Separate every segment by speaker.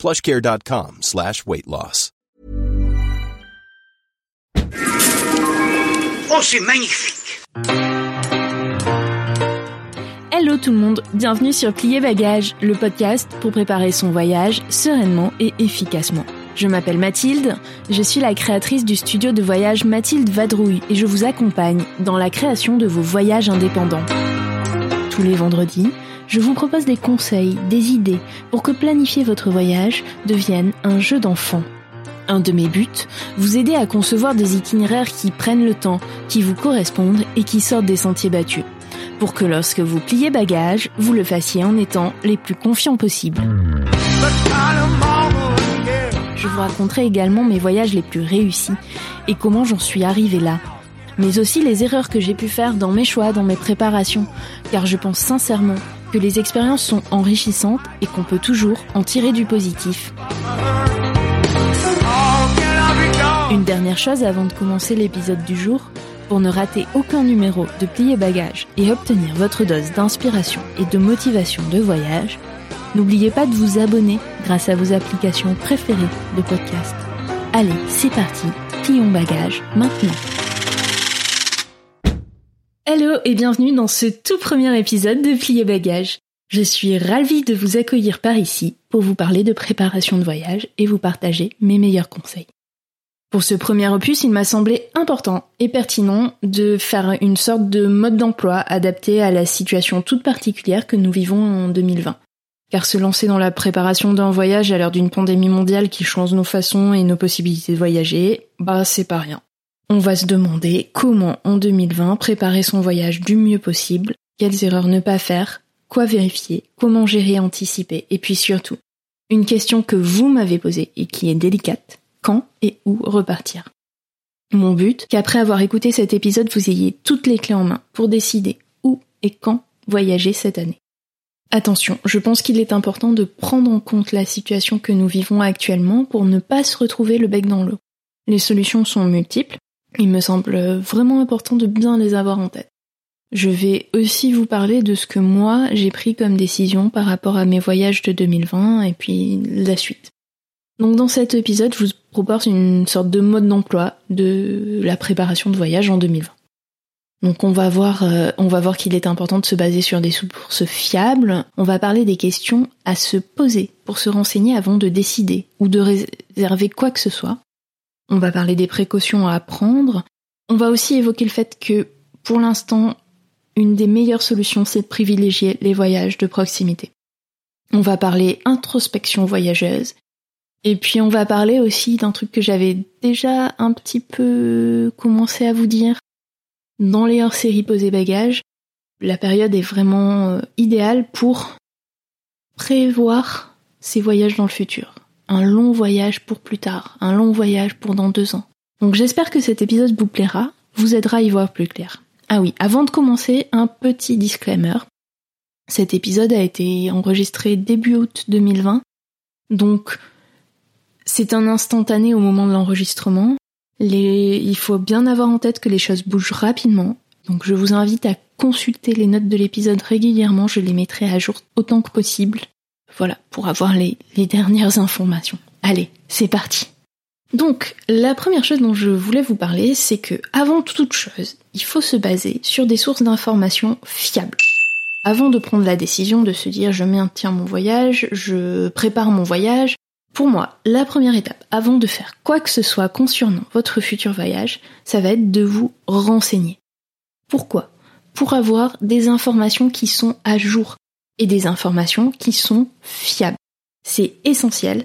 Speaker 1: plushcare.com slash weight loss.
Speaker 2: Oh, c'est magnifique
Speaker 3: Hello tout le monde, bienvenue sur Plier Bagage, le podcast pour préparer son voyage sereinement et efficacement. Je m'appelle Mathilde, je suis la créatrice du studio de voyage Mathilde Vadrouille et je vous accompagne dans la création de vos voyages indépendants. Tous les vendredis, je vous propose des conseils, des idées pour que planifier votre voyage devienne un jeu d'enfant. Un de mes buts, vous aider à concevoir des itinéraires qui prennent le temps, qui vous correspondent et qui sortent des sentiers battus. Pour que lorsque vous pliez bagage, vous le fassiez en étant les plus confiants possibles. Je vous raconterai également mes voyages les plus réussis et comment j'en suis arrivée là. Mais aussi les erreurs que j'ai pu faire dans mes choix, dans mes préparations, car je pense sincèrement que les expériences sont enrichissantes et qu'on peut toujours en tirer du positif. Une dernière chose avant de commencer l'épisode du jour, pour ne rater aucun numéro de Plier Bagage et obtenir votre dose d'inspiration et de motivation de voyage, n'oubliez pas de vous abonner grâce à vos applications préférées de podcast. Allez, c'est parti, plions bagage maintenant. Hello et bienvenue dans ce tout premier épisode de Plier Bagage. Je suis ravie de vous accueillir par ici pour vous parler de préparation de voyage et vous partager mes meilleurs conseils. Pour ce premier opus, il m'a semblé important et pertinent de faire une sorte de mode d'emploi adapté à la situation toute particulière que nous vivons en 2020. Car se lancer dans la préparation d'un voyage à l'heure d'une pandémie mondiale qui change nos façons et nos possibilités de voyager, bah c'est pas rien. On va se demander comment en 2020 préparer son voyage du mieux possible, quelles erreurs ne pas faire, quoi vérifier, comment gérer, anticiper, et puis surtout, une question que vous m'avez posée et qui est délicate, quand et où repartir? Mon but, qu'après avoir écouté cet épisode, vous ayez toutes les clés en main pour décider où et quand voyager cette année. Attention, je pense qu'il est important de prendre en compte la situation que nous vivons actuellement pour ne pas se retrouver le bec dans l'eau. Les solutions sont multiples, il me semble vraiment important de bien les avoir en tête. Je vais aussi vous parler de ce que moi j'ai pris comme décision par rapport à mes voyages de 2020 et puis la suite. Donc dans cet épisode, je vous propose une sorte de mode d'emploi de la préparation de voyage en 2020. Donc on va voir, euh, voir qu'il est important de se baser sur des sources fiables. On va parler des questions à se poser pour se renseigner avant de décider ou de réserver quoi que ce soit. On va parler des précautions à prendre. On va aussi évoquer le fait que pour l'instant, une des meilleures solutions, c'est de privilégier les voyages de proximité. On va parler introspection voyageuse et puis on va parler aussi d'un truc que j'avais déjà un petit peu commencé à vous dire dans les hors-séries posées bagages. La période est vraiment euh, idéale pour prévoir ses voyages dans le futur. Un long voyage pour plus tard, un long voyage pour dans deux ans. Donc j'espère que cet épisode vous plaira, vous aidera à y voir plus clair. Ah oui, avant de commencer, un petit disclaimer. Cet épisode a été enregistré début août 2020, donc c'est un instantané au moment de l'enregistrement. Il faut bien avoir en tête que les choses bougent rapidement. Donc je vous invite à consulter les notes de l'épisode régulièrement. Je les mettrai à jour autant que possible. Voilà, pour avoir les, dernières informations. Allez, c'est parti. Donc, la première chose dont je voulais vous parler, c'est que, avant toute chose, il faut se baser sur des sources d'informations fiables. Avant de prendre la décision de se dire je maintiens mon voyage, je prépare mon voyage, pour moi, la première étape, avant de faire quoi que ce soit concernant votre futur voyage, ça va être de vous renseigner. Pourquoi? Pour avoir des informations qui sont à jour et des informations qui sont fiables. C'est essentiel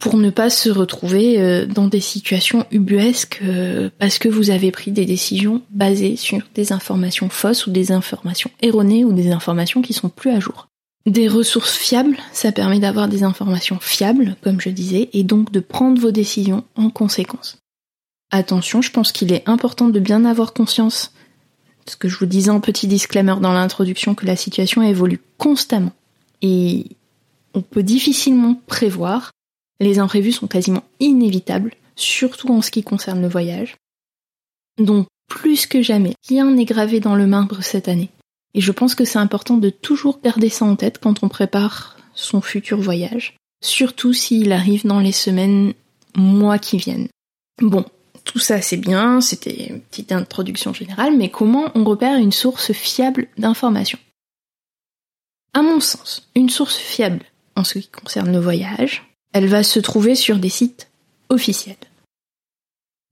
Speaker 3: pour ne pas se retrouver euh, dans des situations ubuesques euh, parce que vous avez pris des décisions basées sur des informations fausses ou des informations erronées ou des informations qui sont plus à jour. Des ressources fiables, ça permet d'avoir des informations fiables, comme je disais, et donc de prendre vos décisions en conséquence. Attention, je pense qu'il est important de bien avoir conscience, ce que je vous disais en petit disclaimer dans l'introduction, que la situation évolue constamment. Et on peut difficilement prévoir, les imprévus sont quasiment inévitables, surtout en ce qui concerne le voyage. Donc, plus que jamais, rien n'est gravé dans le marbre cette année. Et je pense que c'est important de toujours garder ça en tête quand on prépare son futur voyage, surtout s'il arrive dans les semaines, mois qui viennent. Bon, tout ça c'est bien, c'était une petite introduction générale, mais comment on repère une source fiable d'information? À mon sens, une source fiable en ce qui concerne le voyage, elle va se trouver sur des sites officiels,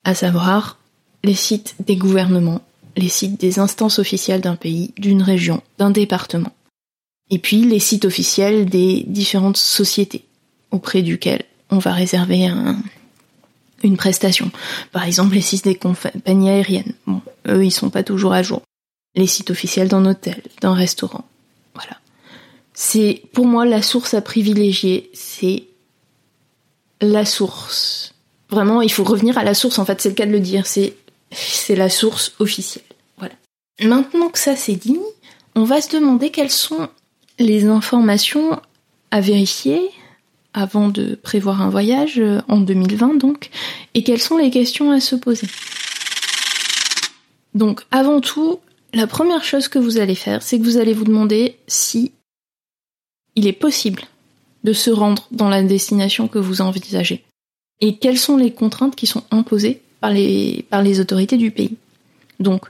Speaker 3: à savoir les sites des gouvernements, les sites des instances officielles d'un pays, d'une région, d'un département. Et puis les sites officiels des différentes sociétés auprès duquel on va réserver une prestation. Par exemple, les sites des compagnies aériennes. Bon, eux, ils sont pas toujours à jour. Les sites officiels d'un hôtel, d'un restaurant. Voilà. C'est, pour moi, la source à privilégier, c'est la source. Vraiment, il faut revenir à la source, en fait, c'est le cas de le dire. C'est c'est la source officielle. Voilà. Maintenant que ça c'est dit, on va se demander quelles sont les informations à vérifier avant de prévoir un voyage euh, en 2020 donc, et quelles sont les questions à se poser. Donc avant tout, la première chose que vous allez faire, c'est que vous allez vous demander si il est possible de se rendre dans la destination que vous envisagez et quelles sont les contraintes qui sont imposées par les, par les autorités du pays. Donc,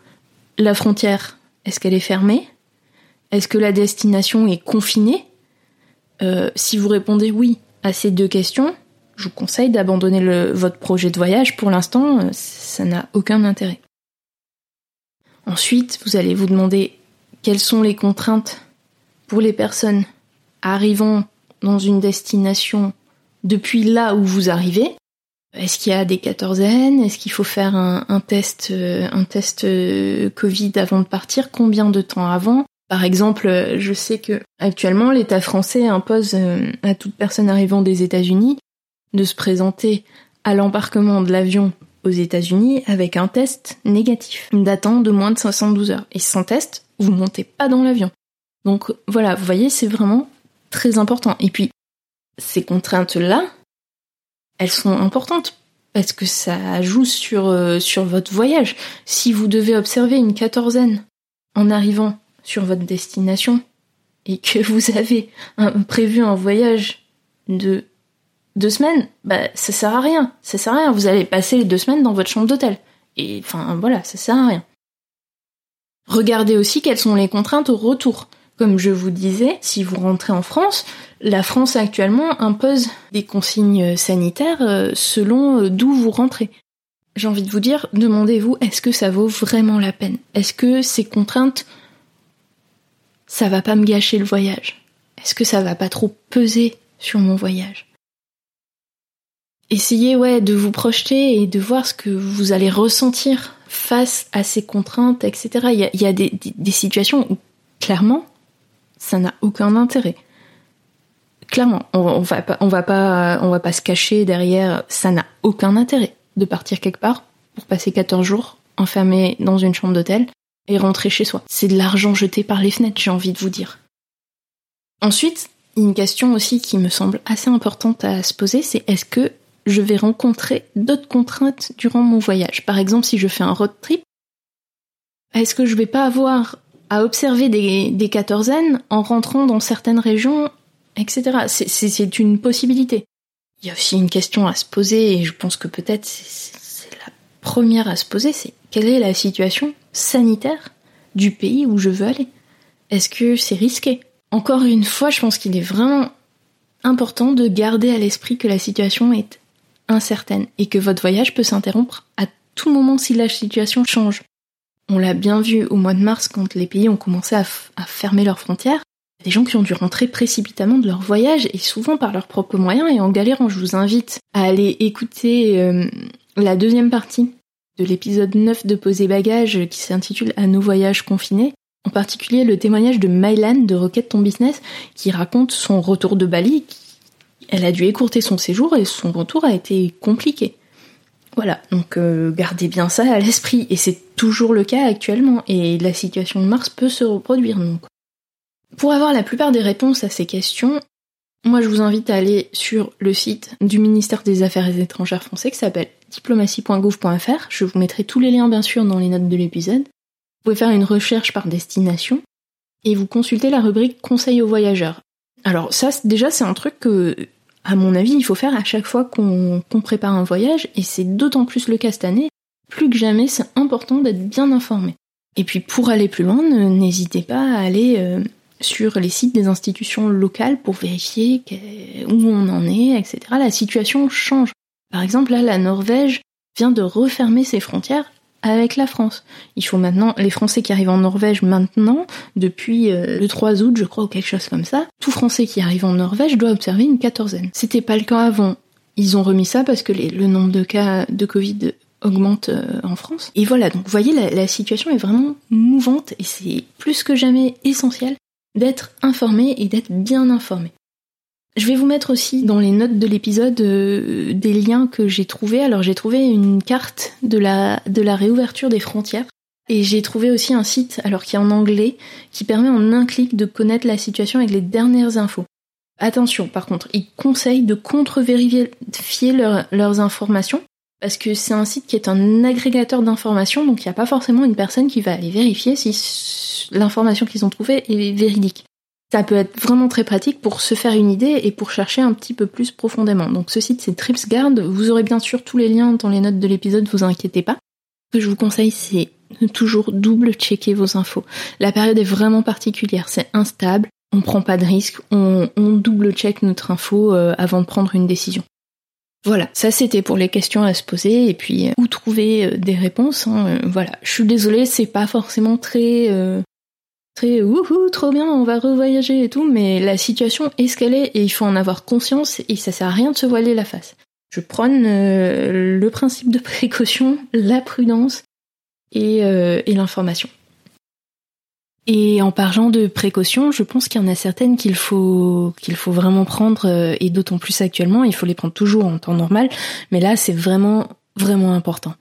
Speaker 3: la frontière, est-ce qu'elle est fermée? Est-ce que la destination est confinée? Euh, Si vous répondez oui à ces deux questions, je vous conseille d'abandonner votre projet de voyage. Pour l'instant, euh, ça n'a aucun intérêt. Ensuite, vous allez vous demander quelles sont les contraintes pour les personnes arrivant dans une destination depuis là où vous arrivez. Est-ce qu'il y a des quatorzaines? Est-ce qu'il faut faire un, test, euh, euh, Covid avant de partir? Combien de temps avant? Par exemple, je sais que actuellement l'État français impose euh, à toute personne arrivant des États-Unis de se présenter à l'embarquement de l'avion aux États-Unis avec un test négatif datant de moins de 512 heures. Et sans test, vous montez pas dans l'avion. Donc voilà, vous voyez, c'est vraiment très important. Et puis, ces contraintes-là, elles sont importantes parce que ça joue sur, euh, sur votre voyage. Si vous devez observer une quatorzaine en arrivant sur votre destination et que vous avez prévu un voyage de deux semaines, bah ça sert à rien. Ça sert à rien. Vous allez passer les deux semaines dans votre chambre d'hôtel. Et enfin voilà, ça sert à rien. Regardez aussi quelles sont les contraintes au retour. Comme je vous disais, si vous rentrez en France, la France actuellement impose des consignes sanitaires euh, selon euh, d'où vous rentrez. J'ai envie de vous dire, demandez-vous, est-ce que ça vaut vraiment la peine? Est-ce que ces contraintes, ça va pas me gâcher le voyage Est-ce que ça va pas trop peser sur mon voyage? Essayez, ouais, de vous projeter et de voir ce que vous allez ressentir face à ces contraintes, etc. Il y a, des situations où, clairement, ça n'a aucun intérêt. Clairement, on, va pas, on va pas, on va pas se cacher derrière. Ça n'a aucun intérêt de partir quelque part pour passer 14 jours enfermé dans une chambre d'hôtel et rentrer chez soi. C'est de l'argent jeté par les fenêtres, j'ai envie de vous dire. Ensuite, une question aussi qui me semble assez importante à se poser, c'est est-ce que je vais rencontrer d'autres contraintes durant mon voyage? Par exemple, si je fais un road trip, est-ce que je vais pas avoir à observer des, des quatorzaines en rentrant dans certaines régions, etc. C'est une possibilité. Il y a aussi une question à se poser, et je pense que peut-être c'est la première à se poser, c'est quelle est la situation sanitaire du pays où je veux aller? Est-ce que c'est risqué? Encore une fois, je pense qu'il est vraiment important de garder à l'esprit que la situation est incertaine et que votre voyage peut s'interrompre à tout moment si la situation change. On l'a bien vu au mois de mars quand les pays ont commencé à, fermer leurs frontières. Des gens qui ont dû rentrer précipitamment de leur voyage et souvent par leurs propres moyens et en galérant. Je vous invite à aller écouter euh, la deuxième partie de l'épisode 9 de Poser Bagages qui s'intitule À nos voyages confinés. En particulier le témoignage de Mylan de Rocket Ton Business qui raconte son retour de Bali. Elle a dû écourter son séjour et son retour a été compliqué. Voilà, donc euh, gardez bien ça à l'esprit et c'est toujours le cas actuellement et la situation de Mars peut se reproduire donc. Pour avoir la plupart des réponses à ces questions, moi je vous invite à aller sur le site du ministère des Affaires étrangères français qui s'appelle diplomatie.gouv.fr. Je vous mettrai tous les liens bien sûr dans les notes de l'épisode. Vous pouvez faire une recherche par destination et vous consultez la rubrique Conseil aux voyageurs. Alors ça déjà c'est un truc que à mon avis il faut faire à chaque fois qu'on prépare un voyage et c'est d'autant plus le cas cette année. Plus que jamais c'est important d'être bien informé. Et puis pour aller plus loin, n'hésitez pas à aller euh, sur les sites des institutions locales pour vérifier où on en est, etc. La situation change. Par exemple, là, la Norvège vient de refermer ses frontières avec la France. Il faut maintenant, les Français qui arrivent en Norvège maintenant, depuis euh, le 3 août, je crois, ou quelque chose comme ça, tout Français qui arrive en Norvège doit observer une quatorzaine. C'était pas le cas avant. Ils ont remis ça parce que le nombre de cas de Covid augmente euh, en France. Et voilà, donc vous voyez, la situation est vraiment mouvante et c'est plus que jamais essentiel d'être informé et d'être bien informé. Je vais vous mettre aussi dans les notes de l'épisode euh, des liens que j'ai trouvés. Alors j'ai trouvé une carte de la, réouverture des frontières. Et j'ai trouvé aussi un site, alors qui est en anglais, qui permet en un clic de connaître la situation avec les dernières infos. Attention, par contre, ils conseillent de contre-vérifier leurs informations, parce que c'est un site qui est un agrégateur d'informations, donc il n'y a pas forcément une personne qui va aller vérifier si l'information qu'ils ont trouvée est véridique ça peut être vraiment très pratique pour se faire une idée et pour chercher un petit peu plus profondément. Donc ce site c'est TripsGuard, vous aurez bien sûr tous les liens dans les notes de l'épisode, vous inquiétez pas. Ce que je vous conseille c'est toujours double checker vos infos. La période est vraiment particulière, c'est instable, on prend pas de risque, on, double check notre info euh, avant de prendre une décision. Voilà, ça c'était pour les questions à se poser et puis euh, où trouver euh, des réponses. Hein, voilà, je suis désolée, c'est pas forcément très très wouhou, trop bien, on va revoyager et tout, mais la situation est ce qu'elle est et il faut en avoir conscience et ça sert à rien de se voiler la face. Je prône euh, le principe de précaution, la prudence et, euh, et l'information. Et en parlant de précaution, je pense qu'il y en a certaines qu'il faut qu'il faut vraiment prendre euh, et d'autant plus actuellement, il faut les prendre toujours en temps normal, mais là c'est vraiment vraiment important.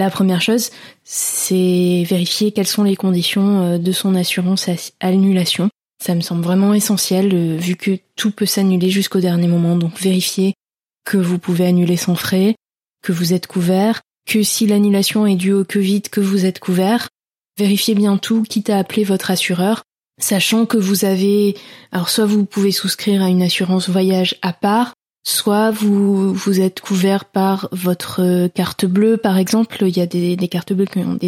Speaker 3: La première chose, c'est vérifier quelles sont les conditions euh, de son assurance annulation. Ça me semble vraiment essentiel euh, vu que tout peut s'annuler jusqu'au dernier moment. Donc vérifier que vous pouvez annuler sans frais, que vous êtes couvert, que si l'annulation est due au Covid, que vous êtes couvert. Vérifiez bien tout, quitte à appeler votre assureur, sachant que vous avez, alors soit vous pouvez souscrire à une assurance voyage à part, Soit vous vous êtes couvert par votre euh, carte bleue, par exemple, il y a des, cartes bleues qui ont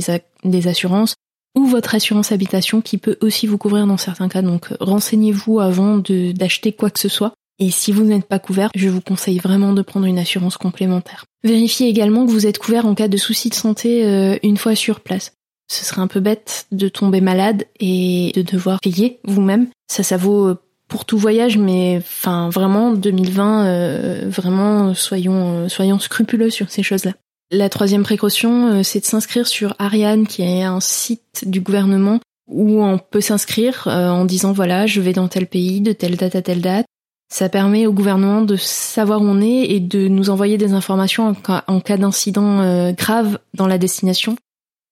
Speaker 3: des, assurances, ou votre assurance habitation qui peut aussi vous couvrir dans certains cas. Donc renseignez-vous avant d'acheter quoi que ce soit. Et si vous n'êtes pas couvert, je vous conseille vraiment de prendre une assurance complémentaire. Vérifiez également que vous êtes couvert en cas de soucis de santé euh, une fois sur place. Ce serait un peu bête de tomber malade et de devoir payer vous-même. Ça, ça vaut euh, pour tout voyage, mais enfin vraiment 2020, euh, vraiment soyons euh, soyons scrupuleux sur ces choses-là. La troisième précaution, euh, c'est de s'inscrire sur Ariane, qui est un site du gouvernement où on peut s'inscrire en disant voilà, je vais dans tel pays de telle date à telle date. Ça permet au gouvernement de savoir où on est et de nous envoyer des informations en cas, en cas d'incident grave dans la destination,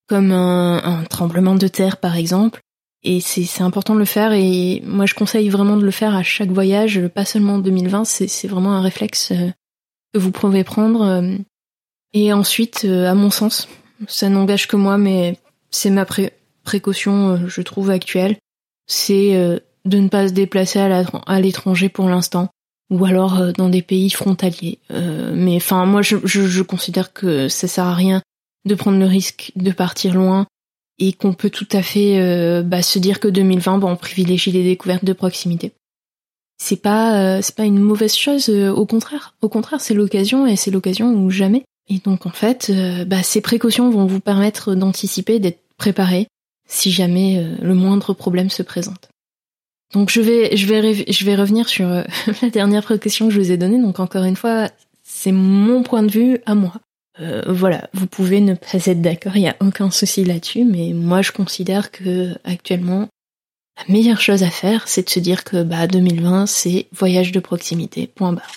Speaker 3: comme un tremblement de terre par exemple, et c'est important de le faire et moi je conseille vraiment de le faire à chaque voyage, pas seulement en 2020, c'est vraiment un réflexe euh, que vous pouvez prendre. Euh. Et ensuite, euh, à mon sens, ça n'engage que moi, mais c'est ma précaution, je trouve, actuelle, c'est de ne pas se déplacer à l'étranger pour l'instant, ou alors dans des pays frontaliers. mais enfin, moi je, je, je considère que ça sert à rien de prendre le risque de partir loin et qu'on peut tout à fait euh, bah, se dire que 2020, bon, on privilégie les découvertes de proximité. C'est pas euh, c'est pas une mauvaise chose, euh, au contraire. Au contraire, c'est l'occasion et c'est l'occasion ou jamais. Et donc en fait, bah, ces précautions vont vous permettre d'anticiper, d'être préparé si jamais le moindre problème se présente. Donc je vais je vais je vais revenir sur la dernière précaution que je vous ai donnée. Donc encore une fois, c'est mon point de vue à moi. Euh, voilà, vous pouvez ne pas être d'accord, il n'y a aucun souci là-dessus, mais moi je considère que actuellement la meilleure chose à faire, c'est de se dire que bah 2020 c'est voyage de proximité. Point barre.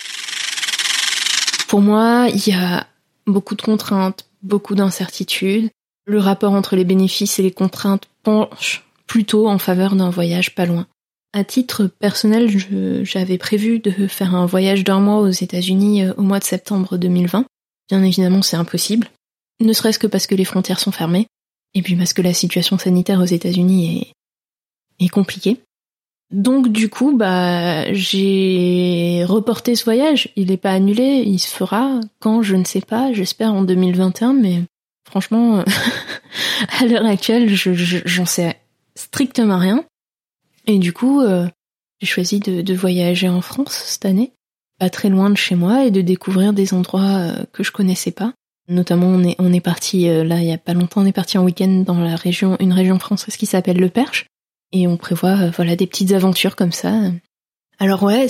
Speaker 3: Pour moi, il y a beaucoup de contraintes, beaucoup d'incertitudes. Le rapport entre les bénéfices et les contraintes penche plutôt en faveur d'un voyage pas loin. À titre personnel, j'avais prévu de faire un voyage d'un mois aux États-Unis euh, au mois de septembre 2020. Bien évidemment, c'est impossible. Ne serait-ce que parce que les frontières sont fermées, et puis parce que la situation sanitaire aux États-Unis est, compliquée. Donc du coup, bah j'ai reporté ce voyage. Il n'est pas annulé, il se fera quand je ne sais pas. J'espère en 2021, mais franchement, à l'heure actuelle, j'en sais strictement rien. Et du coup, euh, j'ai choisi de, voyager en France cette année, pas très loin de chez moi, et de découvrir des endroits euh, que je connaissais pas. Notamment, on est, on est parti euh, là il y a pas longtemps, on est parti en week-end dans la région, une région française qui s'appelle le Perche, et on prévoit voilà des petites aventures comme ça. Alors ouais,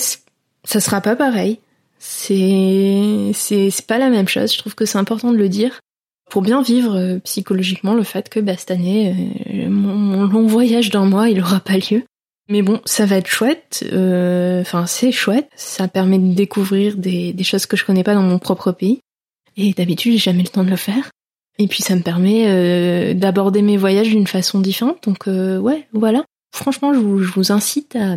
Speaker 3: ça sera pas pareil. C'est c'est c'est pas la même chose. Je trouve que c'est important de le dire pour bien vivre psychologiquement le fait que bah, cette année mon, mon long voyage d'un mois il aura pas lieu mais bon, ça va être chouette. Euh, enfin, c'est chouette. Ça permet de découvrir des, choses que je connais pas dans mon propre pays. Et d'habitude, j'ai jamais le temps de le faire. Et puis, ça me permet euh, d'aborder mes voyages d'une façon différente. Donc, euh, ouais, voilà. Franchement, je vous, incite à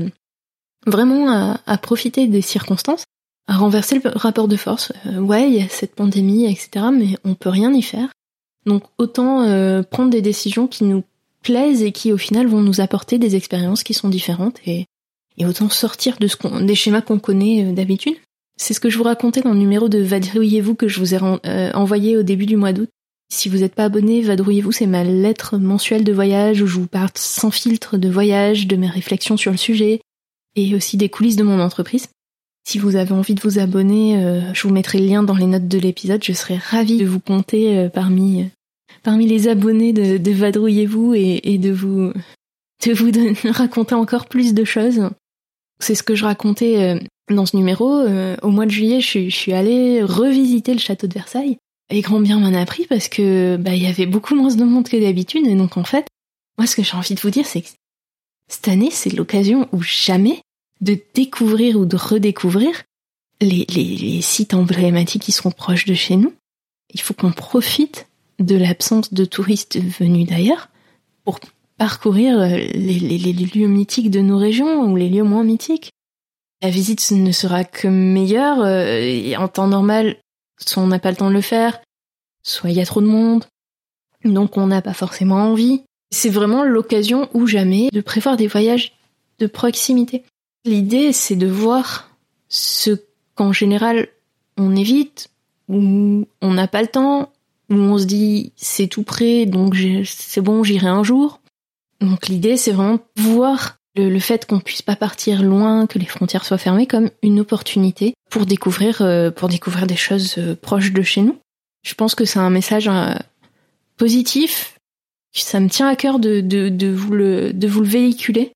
Speaker 3: vraiment à, profiter des circonstances, à renverser le rapport de force. ouais, il y a cette pandémie, etc. Mais on peut rien y faire. Donc, autant prendre des décisions qui nous plaisent et qui au final vont nous apporter des expériences qui sont différentes et, et autant sortir de ce qu'on, des schémas qu'on connaît euh, d'habitude. C'est ce que je vous racontais dans le numéro de Vadrouillez-vous que je vous ai euh, envoyé au début du mois d'août. Si vous n'êtes pas abonné, Vadrouillez-vous, c'est ma lettre mensuelle de voyage où je vous parle sans filtre de voyage, de mes réflexions sur le sujet et aussi des coulisses de mon entreprise. Si vous avez envie de vous abonner, euh, je vous mettrai le lien dans les notes de l'épisode. Je serai ravie de vous compter parmi parmi les abonnés de, de Vadrouillez-vous et, de vous de vous raconter encore plus de choses. C'est ce que je racontais euh, dans ce numéro. Euh, au mois de juillet, je, suis allée revisiter le château de Versailles. Et grand bien m'en a appris parce que bah il y avait beaucoup moins de monde que d'habitude. Et donc en fait, moi ce que j'ai envie de vous dire, c'est que cette année, c'est l'occasion ou jamais de découvrir ou de redécouvrir les, les, les sites emblématiques qui sont proches de chez nous. Il faut qu'on profite de l'absence de touristes venus d'ailleurs pour parcourir euh, les, lieux mythiques de nos régions ou les lieux moins mythiques. La visite ne sera que meilleure euh, en temps normal, soit on n'a pas le temps de le faire, soit il y a trop de monde, donc on n'a pas forcément envie. C'est vraiment l'occasion ou jamais de prévoir des voyages de proximité. L'idée, c'est de voir ce qu'en général on évite, ou on n'a pas le temps, où on se dit c'est tout près, donc c'est bon, j'irai un jour. Donc l'idée, c'est vraiment voir le, fait qu'on puisse pas partir loin, que les frontières soient fermées, comme une opportunité pour découvrir, euh, pour découvrir des choses euh, proches de chez nous. Je pense que c'est un message euh, positif. Ça me tient à cœur de, de, de, vous le, de vous le véhiculer.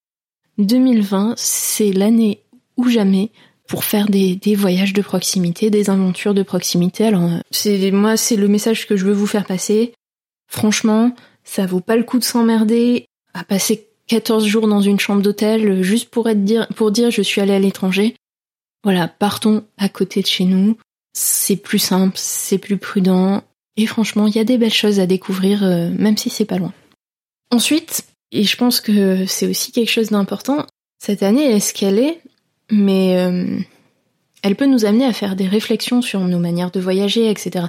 Speaker 3: 2020, c'est l'année ou jamais pour faire des, voyages de proximité, des aventures de proximité. Alors c'est moi c'est le message que je veux vous faire passer. Franchement, ça vaut pas le coup de s'emmerder à passer 14 jours dans une chambre d'hôtel juste pour être dire pour dire je suis allé à l'étranger. Voilà, partons à côté de chez nous. C'est plus simple, c'est plus prudent et franchement, il y a des belles choses à découvrir euh, même si c'est pas loin. Ensuite, et je pense que c'est aussi quelque chose d'important, cette année est-ce qu'elle est mais euh, elle peut nous amener à faire des réflexions sur nos manières de voyager, etc.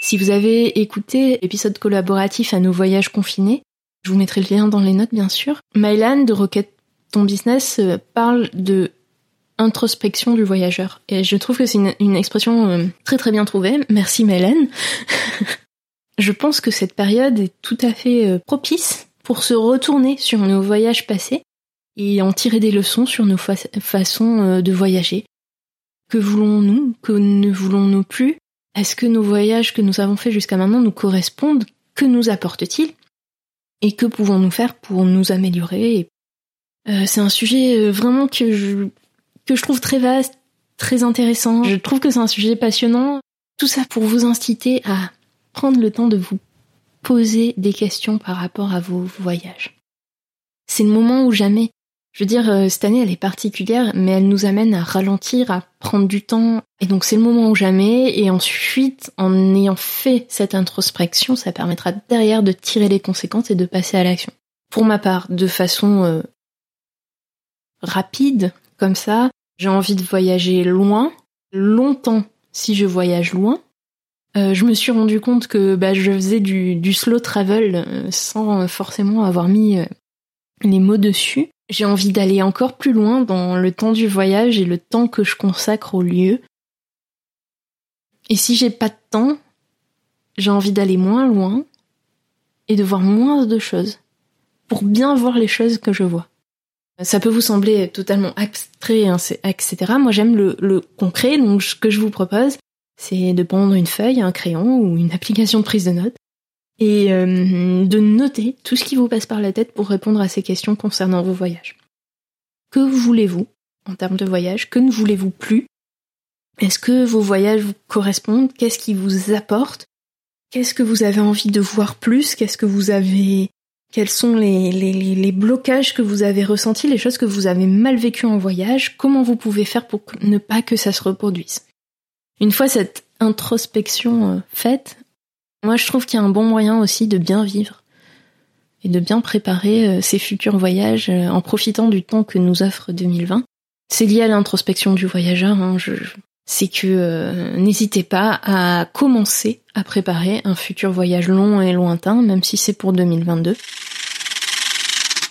Speaker 3: Si vous avez écouté l'épisode collaboratif à nos voyages confinés, je vous mettrai le lien dans les notes bien sûr. Mylan de Rocket Ton Business euh, parle de introspection du voyageur. Et je trouve que c'est une, expression euh, très très bien trouvée. Merci Mylan. je pense que cette période est tout à fait propice pour se retourner sur nos voyages passés et en tirer des leçons sur nos façons euh, de voyager. Que voulons-nous? Que ne voulons-nous plus? Est-ce que nos voyages que nous avons faits jusqu'à maintenant nous correspondent? Que nous apportent-ils? Et que pouvons-nous faire pour nous améliorer? Euh, C'est un sujet euh, vraiment que je, que je trouve très vaste, très intéressant. Je trouve que c'est un sujet passionnant. Tout ça pour vous inciter à prendre le temps de vous poser des questions par rapport à vos voyages. C'est le moment où jamais. Je veux dire, euh, cette année, elle est particulière, mais elle nous amène à ralentir, à prendre du temps. Et donc, c'est le moment où jamais. Et ensuite, en ayant fait cette introspection, ça permettra derrière de tirer les conséquences et de passer à l'action. Pour ma part, de façon euh, rapide, comme ça, j'ai envie de voyager loin, longtemps si je voyage loin. Euh, je me suis rendu compte que bah, je faisais du, du slow travel sans forcément avoir mis les mots dessus. J'ai envie d'aller encore plus loin dans le temps du voyage et le temps que je consacre au lieu. Et si j'ai pas de temps, j'ai envie d'aller moins loin et de voir moins de choses pour bien voir les choses que je vois. Ça peut vous sembler totalement abstrait, hein, etc. Moi, j'aime le, le, concret, donc ce que je vous propose, c'est de prendre une feuille, un crayon ou une application de prise de notes et euh, de noter tout ce qui vous passe par la tête pour répondre à ces questions concernant vos voyages. Que voulez-vous en termes de voyage? Que ne voulez-vous plus? Est-ce que vos voyages vous correspondent? Qu'est-ce qui vous apporte? Qu'est-ce que vous avez envie de voir plus? Qu'est-ce que vous avez quels sont les, les, les, blocages que vous avez ressentis, les choses que vous avez mal vécues en voyage? Comment vous pouvez faire pour ne pas que ça se reproduise? Une fois cette introspection euh, faite, moi, je trouve qu'il y a un bon moyen aussi de bien vivre et de bien préparer euh, ses futurs voyages euh, en profitant du temps que nous offre 2020. C'est lié à l'introspection du voyageur. Hein, c'est que euh, n'hésitez pas à commencer à préparer un futur voyage long et lointain, même si c'est pour 2022.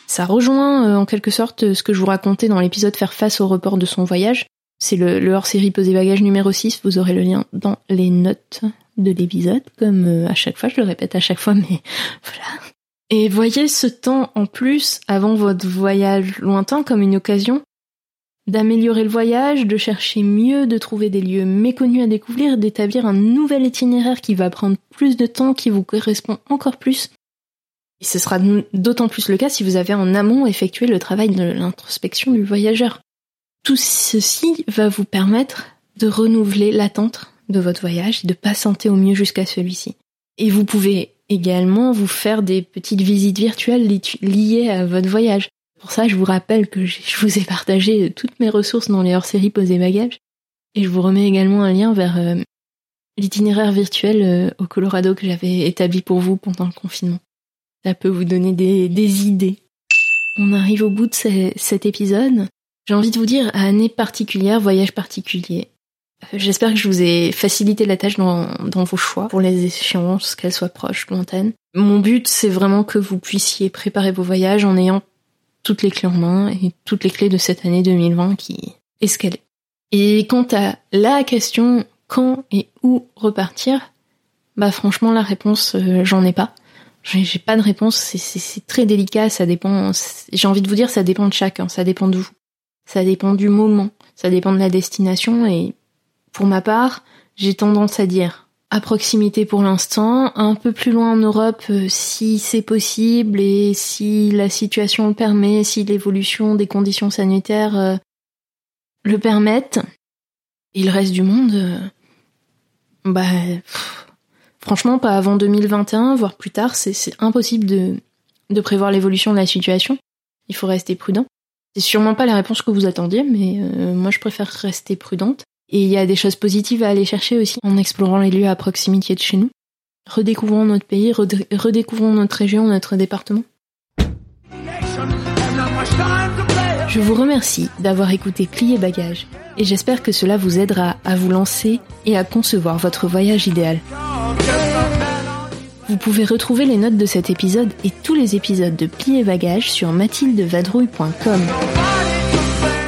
Speaker 3: Ça rejoint en quelque sorte ce que je vous racontais dans l'épisode Faire face au report de son voyage. C'est le, le hors-série Poser Bagages numéro 6, vous aurez le lien dans les notes de l'épisode, comme euh, à chaque fois, je le répète à chaque fois, mais voilà. Et voyez ce temps en plus avant votre voyage lointain comme une occasion d'améliorer le voyage, de chercher mieux, de trouver des lieux méconnus à découvrir, d'établir un nouvel itinéraire qui va prendre plus de temps, qui vous correspond encore plus. Et ce sera d'autant plus le cas si vous avez en amont effectué le travail de l'introspection du voyageur. Tout ceci va vous permettre de renouveler l'attente de votre voyage et de patienter au mieux jusqu'à celui-ci. Et vous pouvez également vous faire des petites visites virtuelles liées à votre voyage. Pour ça, je vous rappelle que je vous ai partagé toutes mes ressources dans les hors-séries Posez Bagages. Et je vous remets également un lien vers euh, l'itinéraire virtuel euh, au Colorado que j'avais établi pour vous pendant le confinement. Ça peut vous donner des, des idées. On arrive au bout de cet épisode. J'ai envie de vous dire, année particulière, voyage particulier. J'espère que je vous ai facilité la tâche dans, vos choix pour les échéances, qu'elles soient proches, lointaines. Mon but, c'est vraiment que vous puissiez préparer vos voyages en ayant toutes les clés en main et toutes les clés de cette année 2020 qui est ce. Et quant à la question quand et où repartir, bah franchement la réponse euh, j'en ai pas. J'ai pas de réponse, c'est très délicat, ça dépend. J'ai envie de vous dire ça dépend de chacun, ça dépend de vous, ça dépend du moment, ça dépend de la destination et pour ma part, j'ai tendance à dire à proximité pour l'instant, un peu plus loin en Europe euh, si c'est possible et si la situation le permet, si l'évolution des conditions sanitaires euh, le permettent. Et le reste du monde, euh, bah franchement pas avant 2021, voire plus tard, c'est impossible de, de prévoir l'évolution de la situation. Il faut rester prudent. C'est sûrement pas la réponse que vous attendiez, mais moi je préfère rester prudente. Et il y a des choses positives à aller chercher aussi en explorant les lieux à proximité de chez nous. Redécouvrons notre pays, redécouvrons notre région, notre département. Je vous remercie d'avoir écouté Plier Bagage et j'espère que cela vous aidera à vous lancer et à concevoir votre voyage idéal. Vous pouvez retrouver les notes de cet épisode et tous les épisodes de Plier Bagage sur mathildevadrouille.com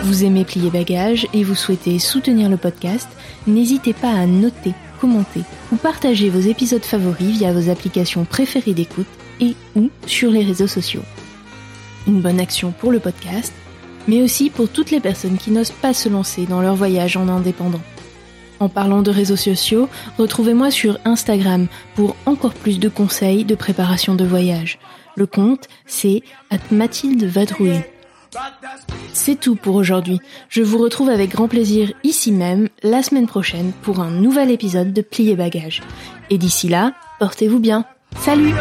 Speaker 3: vous aimez plier bagages et vous souhaitez soutenir le podcast, n'hésitez pas à noter, commenter ou partager vos épisodes favoris via vos applications préférées d'écoute et ou sur les réseaux sociaux. Une bonne action pour le podcast, mais aussi pour toutes les personnes qui n'osent pas se lancer dans leur voyage en indépendant. En parlant de réseaux sociaux, retrouvez-moi sur Instagram pour encore plus de conseils de préparation de voyage. Le compte, c'est at Mathilde. C'est tout pour aujourd'hui. Je vous retrouve avec grand plaisir ici même la semaine prochaine pour un nouvel épisode de Plier Bagage. Et d'ici là, portez-vous bien. Salut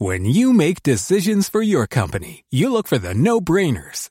Speaker 2: When you make decisions for your company, you look for the no-brainers.